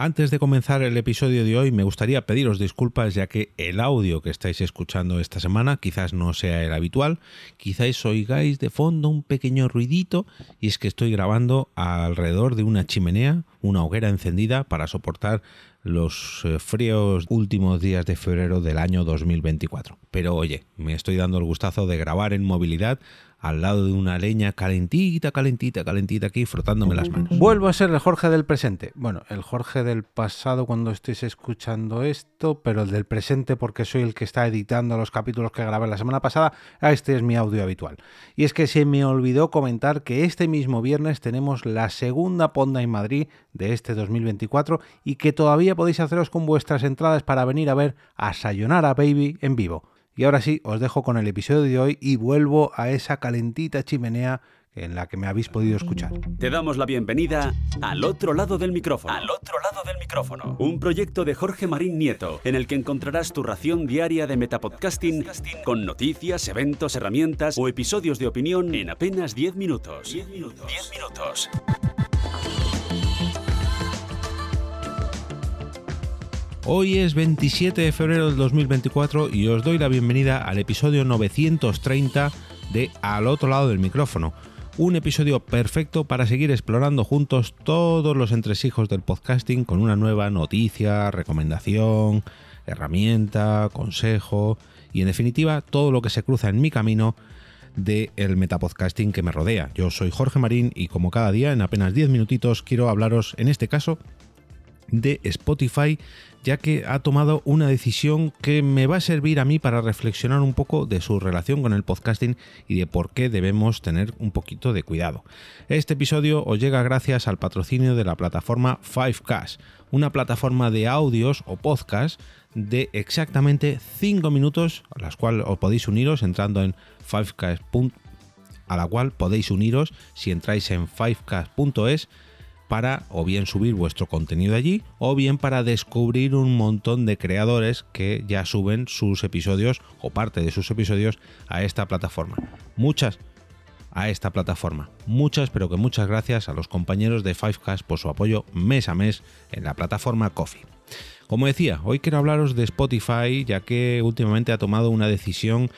Antes de comenzar el episodio de hoy me gustaría pediros disculpas ya que el audio que estáis escuchando esta semana quizás no sea el habitual, quizás oigáis de fondo un pequeño ruidito y es que estoy grabando alrededor de una chimenea, una hoguera encendida para soportar los eh, fríos últimos días de febrero del año 2024. Pero oye, me estoy dando el gustazo de grabar en movilidad al lado de una leña calentita, calentita, calentita aquí, frotándome las manos. Vuelvo a ser el Jorge del presente. Bueno, el Jorge del pasado cuando estéis escuchando esto, pero el del presente porque soy el que está editando los capítulos que grabé la semana pasada. Este es mi audio habitual. Y es que se me olvidó comentar que este mismo viernes tenemos la segunda Ponda en Madrid de este 2024 y que todavía podéis haceros con vuestras entradas para venir a ver a Sayonara Baby en vivo. Y ahora sí, os dejo con el episodio de hoy y vuelvo a esa calentita chimenea en la que me habéis podido escuchar. Te damos la bienvenida al otro lado del micrófono. Al otro lado del micrófono. Un proyecto de Jorge Marín Nieto, en el que encontrarás tu ración diaria de metapodcasting con noticias, eventos, herramientas o episodios de opinión en apenas 10 minutos. 10 minutos. 10 minutos. Hoy es 27 de febrero del 2024 y os doy la bienvenida al episodio 930 de Al otro lado del micrófono. Un episodio perfecto para seguir explorando juntos todos los entresijos del podcasting con una nueva noticia, recomendación, herramienta, consejo y en definitiva todo lo que se cruza en mi camino del el metapodcasting que me rodea. Yo soy Jorge Marín y como cada día en apenas 10 minutitos quiero hablaros en este caso de Spotify ya que ha tomado una decisión que me va a servir a mí para reflexionar un poco de su relación con el podcasting y de por qué debemos tener un poquito de cuidado. Este episodio os llega gracias al patrocinio de la plataforma 5Cast, una plataforma de audios o podcast de exactamente 5 minutos a las cuales os podéis uniros entrando en 5cast. a la cual podéis uniros si entráis en 5cast.es para o bien subir vuestro contenido allí o bien para descubrir un montón de creadores que ya suben sus episodios o parte de sus episodios a esta plataforma. Muchas a esta plataforma. Muchas, pero que muchas gracias a los compañeros de Fivecast por su apoyo mes a mes en la plataforma Coffee. Como decía, hoy quiero hablaros de Spotify, ya que últimamente ha tomado una decisión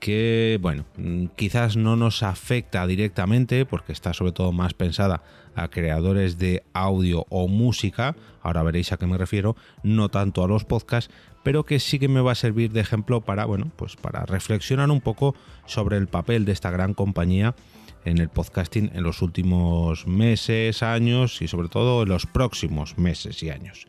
que, bueno, mm, quizás no nos afecta directamente porque está sobre todo más pensada a creadores de audio o música, ahora veréis a qué me refiero, no tanto a los podcasts, pero que sí que me va a servir de ejemplo para, bueno, pues para reflexionar un poco sobre el papel de esta gran compañía en el podcasting en los últimos meses, años y sobre todo en los próximos meses y años.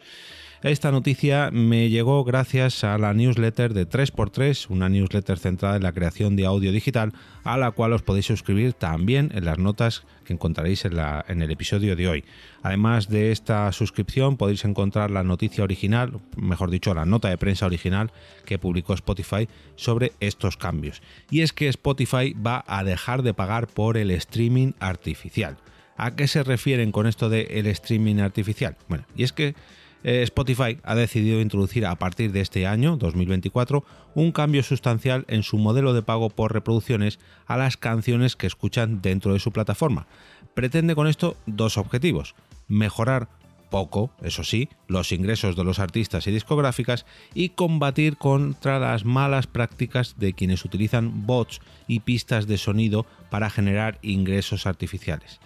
Esta noticia me llegó gracias a la newsletter de 3x3, una newsletter centrada en la creación de audio digital, a la cual os podéis suscribir también en las notas que encontraréis en, en el episodio de hoy. Además de esta suscripción podéis encontrar la noticia original, mejor dicho, la nota de prensa original que publicó Spotify sobre estos cambios. Y es que Spotify va a dejar de pagar por el streaming artificial. ¿A qué se refieren con esto de el streaming artificial? Bueno, y es que eh, Spotify ha decidido introducir a partir de este año, 2024, un cambio sustancial en su modelo de pago por reproducciones a las canciones que escuchan dentro de su plataforma. Pretende con esto dos objetivos. Mejorar poco, eso sí, los ingresos de los artistas y discográficas y combatir contra las malas prácticas de quienes utilizan bots y pistas de sonido para generar ingresos artificiales.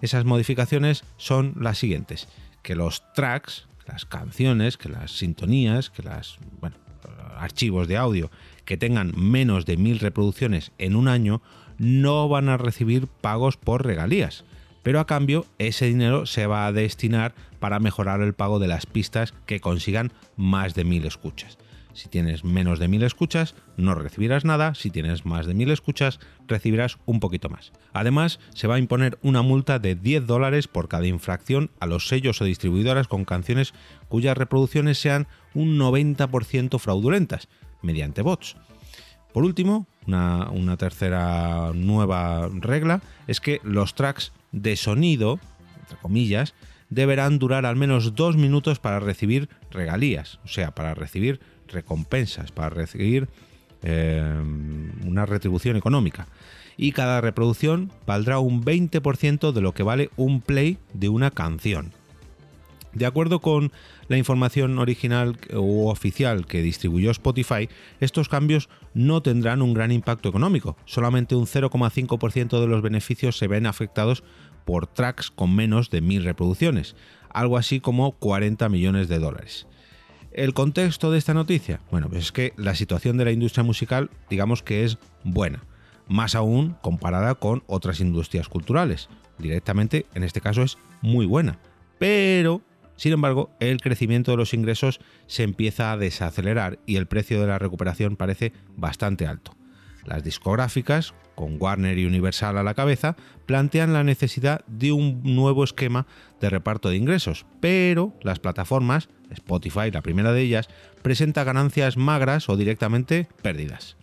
Esas modificaciones son las siguientes, que los tracks, las canciones, que las sintonías, que las bueno, archivos de audio que tengan menos de mil reproducciones en un año no van a recibir pagos por regalías. Pero a cambio, ese dinero se va a destinar para mejorar el pago de las pistas que consigan más de mil escuchas. Si tienes menos de mil escuchas, no recibirás nada. Si tienes más de mil escuchas, recibirás un poquito más. Además, se va a imponer una multa de 10 dólares por cada infracción a los sellos o distribuidoras con canciones cuyas reproducciones sean un 90% fraudulentas, mediante bots. Por último, una, una, tercera nueva regla es que los tracks de sonido, entre comillas, deberán durar al menos dos minutos para recibir regalías, o sea, para recibir recompensas, para recibir eh, una retribución económica. Y cada reproducción valdrá un 20% de lo que vale un play de una canción. De acuerdo con la información original o oficial que distribuyó Spotify, estos cambios no tendrán un gran impacto económico. Solamente un 0,5% de los beneficios se ven afectados por tracks con menos de 1.000 reproducciones, algo así como 40 millones de dólares. ¿El contexto de esta noticia? Bueno, pues es que la situación de la industria musical digamos que es buena, más aún comparada con otras industrias culturales. Directamente, en este caso, es muy buena. Pero sin embargo, el crecimiento de los ingresos se empieza a desacelerar y el precio de la recuperación parece bastante alto. Las discográficas, con Warner y Universal a la cabeza, plantean la necesidad de un nuevo esquema de reparto de ingresos, pero las plataformas, Spotify, la primera de ellas, presenta ganancias magras o directamente pérdidas.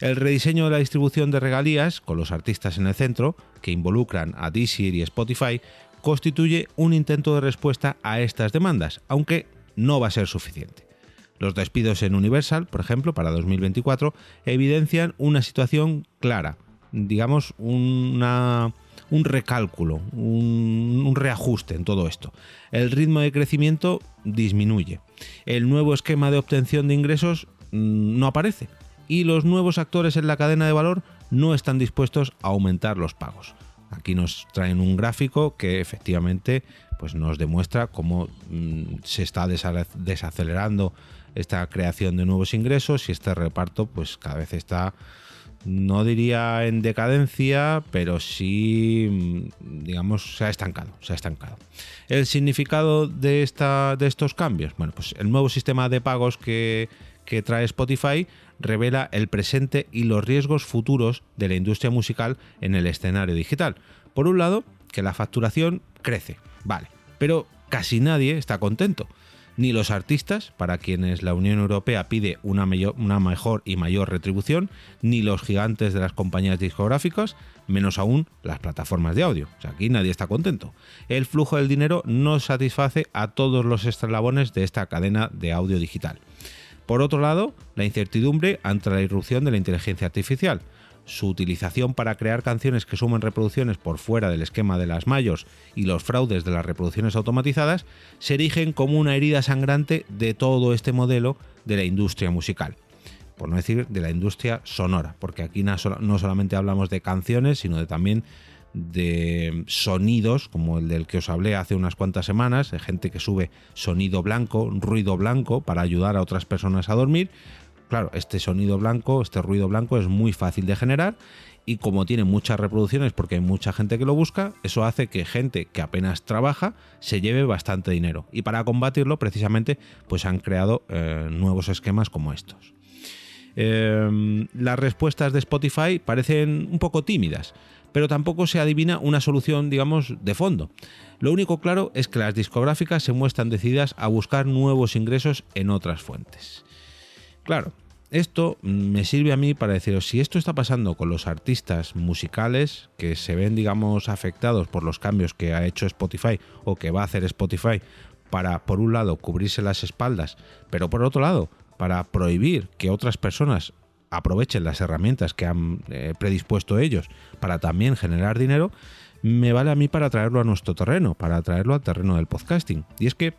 El rediseño de la distribución de regalías, con los artistas en el centro, que involucran a Deezer y Spotify, constituye un intento de respuesta a estas demandas, aunque no va a ser suficiente. Los despidos en Universal, por ejemplo, para 2024, evidencian una situación clara, digamos, un recálculo, un, un, reajuste en todo esto. El ritmo de crecimiento disminuye. El nuevo esquema de obtención de ingresos mm, no aparece. Y los nuevos actores en la cadena de valor no están dispuestos a aumentar los pagos. Aquí nos traen un gráfico que efectivamente pues nos demuestra cómo mm, se está desacelerando esta creación de nuevos ingresos y este reparto pues cada vez está no diría en decadencia, pero sí, mm, digamos, se ha estancado, se ha estancado. El significado de, esta, de estos cambios, bueno, pues el nuevo sistema de pagos que, que trae Spotify revela el presente y los riesgos futuros de la industria musical en el escenario digital. Por un lado, que la facturación crece, vale, pero casi nadie está contento. Ni los artistas, para quienes la Unión Europea pide una, una mejor y mayor retribución, ni los gigantes de las compañías discográficas, menos aún las plataformas de audio. Aquí nadie está contento. El flujo del dinero no satisface a todos los eslabones de esta cadena de audio digital. Por otro lado, la incertidumbre ante la irrupción de la inteligencia artificial. Su utilización para crear canciones que sumen reproducciones por fuera del esquema de las mayos y los fraudes de las reproducciones automatizadas se erigen como una herida sangrante de todo este modelo de la industria musical por no decir de la industria sonora, porque aquí no solamente hablamos de canciones, sino de también de sonidos, como el del que os hablé hace unas cuantas semanas, de gente que sube sonido blanco, ruido blanco, para ayudar a otras personas a dormir. Claro, este sonido blanco, este ruido blanco es muy fácil de generar y como tiene muchas reproducciones porque hay mucha gente que lo busca, eso hace que gente que apenas trabaja se lleve bastante dinero. Y para combatirlo, precisamente, pues han creado eh, nuevos esquemas como estos. Em, las respuestas de Spotify parecen un poco tímidas pero tampoco se adivina una solución, digamos, de fondo. Lo único claro es que las discográficas se muestran decididas a buscar nuevos ingresos en otras fuentes. Claro, esto me sirve a mí para deciros, si esto está pasando con los artistas musicales que se ven, digamos, afectados por los cambios que ha hecho Spotify o que va a hacer Spotify para, por un lado, cubrirse las espaldas, pero por otro lado, para prohibir que otras personas aprovechen las herramientas que han eh, predispuesto ellos para también generar dinero, me vale a mí para traerlo a nuestro terreno, para traerlo al terreno del podcasting. Y es que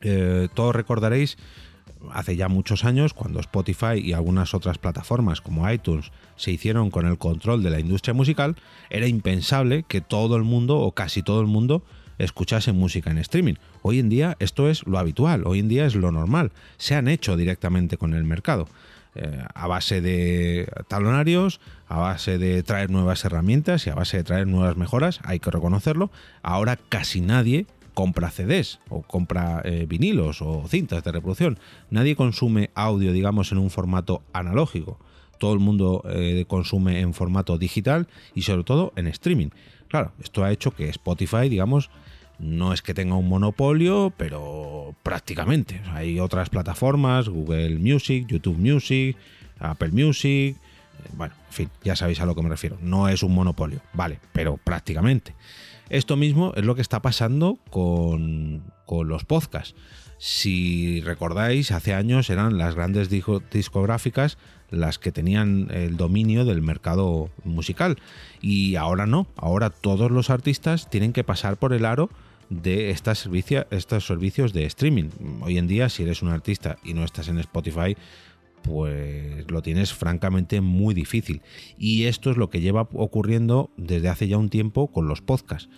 eh, todos recordaréis hace ya muchos años, cuando Spotify y algunas otras plataformas como iTunes se hicieron con el control de la industria musical, era impensable que todo el mundo o casi todo el mundo escuchase música en streaming. Hoy en día esto es lo habitual, hoy en día es lo normal, se han hecho directamente con el mercado. Eh, a base de talonarios, a base de traer nuevas herramientas y a base de traer nuevas mejoras, hay que reconocerlo. Ahora casi nadie compra CDs o compra eh, vinilos o cintas de reproducción. Nadie consume audio, digamos, en un formato analógico. Todo el mundo eh, consume en formato digital y sobre todo en streaming. Claro, esto ha hecho que Spotify, digamos, no es que tenga un monopolio, pero prácticamente. Hay otras plataformas, Google Music, YouTube Music, Apple Music. Eh, bueno, en fin, ya sabéis a lo que me refiero. No es un monopolio, vale, pero prácticamente. Esto mismo es lo que está pasando con, con los podcasts. Si recordáis, hace años eran las grandes discográficas las que tenían el dominio del mercado musical. Y ahora no, ahora todos los artistas tienen que pasar por el aro de estas estos servicios de streaming. Hoy en día, si eres un artista y no estás en Spotify, pues lo tienes francamente muy difícil. Y esto es lo que lleva ocurriendo desde hace ya un tiempo con los podcasts.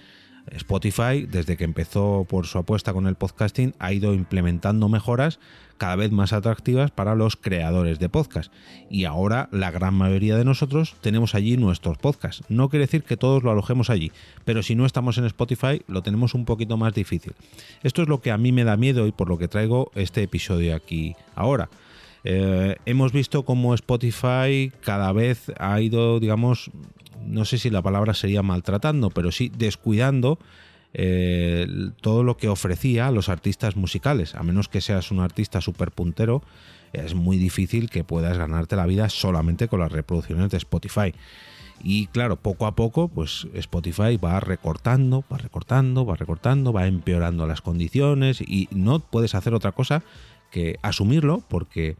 Spotify, desde que empezó por su apuesta con el podcasting, ha ido implementando mejoras cada vez más atractivas para los creadores de podcast. Y ahora la gran mayoría de nosotros tenemos allí nuestros podcasts. No quiere decir que todos lo alojemos allí, pero si no estamos en Spotify lo tenemos un poquito más difícil. Esto es lo que a mí me da miedo y por lo que traigo este episodio aquí ahora. Eh, hemos visto cómo Spotify cada vez ha ido, digamos, no sé si la palabra sería maltratando, pero sí descuidando eh, todo lo que ofrecía a los artistas musicales. A menos que seas un artista súper puntero, es muy difícil que puedas ganarte la vida solamente con las reproducciones de Spotify. Y claro, poco a poco, pues Spotify va recortando, va recortando, va recortando, va empeorando las condiciones y no puedes hacer otra cosa que asumirlo porque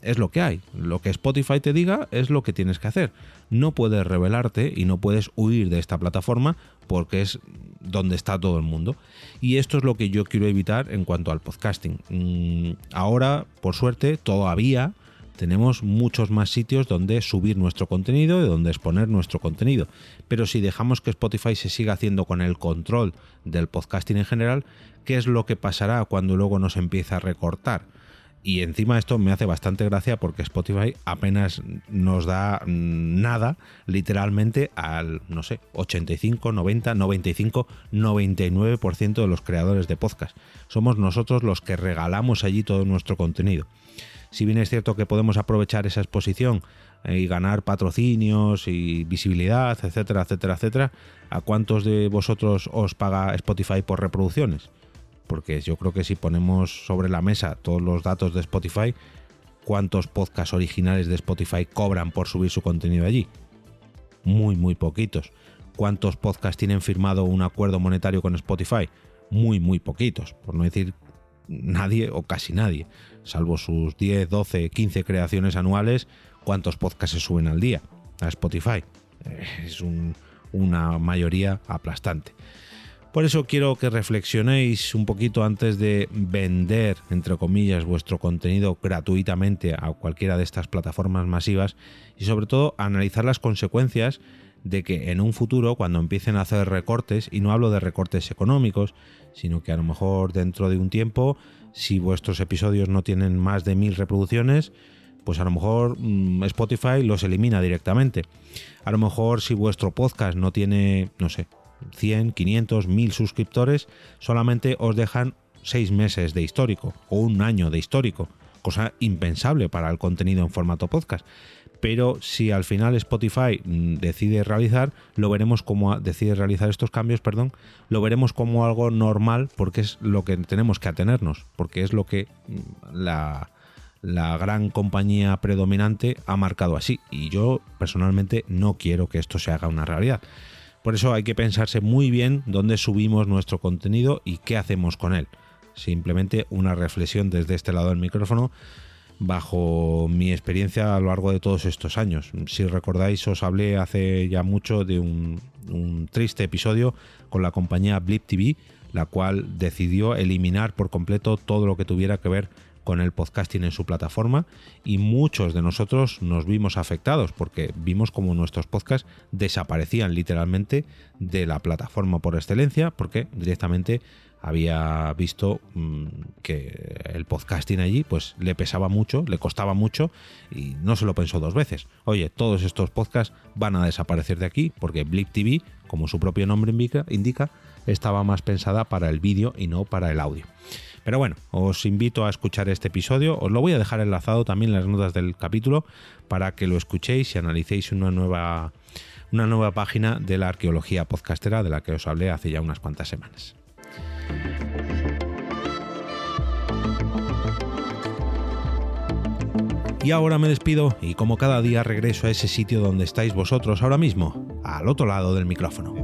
es lo que hay. Lo que Spotify te diga es lo que tienes que hacer. No puedes rebelarte y no puedes huir de esta plataforma porque es donde está todo el mundo. Y esto es lo que yo quiero evitar en cuanto al podcasting. Mm, ahora, por suerte, todavía tenemos muchos más sitios donde subir nuestro contenido y donde exponer nuestro contenido. Pero si dejamos que Spotify se siga haciendo con el control del podcasting en general, ¿qué es lo que pasará cuando luego nos empieza a recortar? Y encima esto me hace bastante gracia porque Spotify apenas nos da nada, literalmente al, no sé, 85, 90, 95, 99% de los creadores de podcast. Somos nosotros los que regalamos allí todo nuestro contenido. Si bien es cierto que podemos aprovechar esa exposición eh, y ganar patrocinios y visibilidad, etcétera, etcétera, etcétera, ¿a cuántos de vosotros os paga Spotify por reproducciones? Porque yo creo que si ponemos sobre la mesa todos los datos de Spotify, ¿cuántos podcasts originales de Spotify cobran por subir su contenido allí? Muy, muy poquitos. ¿Cuántos podcasts tienen firmado un acuerdo monetario con Spotify? Muy, muy poquitos, por no decir nadie o casi nadie, salvo sus 10, 12, 15 creaciones anuales, ¿cuántos podcasts se suben al día a Spotify? Eh, es una mayoría aplastante. Por eso quiero que reflexionéis un poquito antes de vender, entre comillas, vuestro contenido gratuitamente a cualquiera de estas plataformas masivas y sobre todo analizar las consecuencias de que en un futuro, cuando empiecen a hacer recortes, y no hablo de recortes económicos, sino que a lo mejor dentro de un tiempo, si vuestros episodios no tienen más de mil reproducciones, pues a lo mejor mm, Spotify los elimina directamente. A lo mejor si vuestro podcast no tiene, no sé, 100, 500, 1000 suscriptores, solamente os dejan 6 meses de histórico o un año de histórico, cosa impensable para el contenido en formato podcast. Pero si al final Spotify mm, decide realizar, lo veremos como decide realizar estos cambios, perdón, lo veremos como algo normal porque es lo que tenemos que atenernos, porque es lo que mm, la, la gran compañía predominante ha marcado así. Y yo personalmente no quiero que esto se haga una realidad. Por eso hay que pensarse muy bien dónde subimos nuestro contenido y qué hacemos con él. Simplemente una reflexión desde este lado del micrófono bajo mi experiencia a lo largo de todos estos años. Si recordáis, os hablé hace ya mucho de un, triste episodio con la compañía Blip TV, la cual decidió eliminar por completo todo lo que tuviera que ver con el podcasting en su plataforma y muchos de nosotros nos vimos afectados porque vimos como nuestros podcasts desaparecían literalmente de la plataforma por excelencia porque directamente había visto mm, que el podcasting allí pues le pesaba mucho, le costaba mucho y no se lo pensó dos veces. Oye, todos estos podcasts van a desaparecer de aquí porque Blip TV, como su propio nombre indica, indica estaba más pensada para el vídeo y no para el audio. Pero bueno, os invito a escuchar este episodio. Os lo voy a dejar enlazado también en las notas del capítulo para que lo escuchéis y analicéis una nueva, una nueva página de la arqueología podcastera de la que os hablé hace ya unas cuantas semanas. Y ahora me despido y como cada día regreso a ese sitio donde estáis vosotros ahora mismo, al otro lado del micrófono.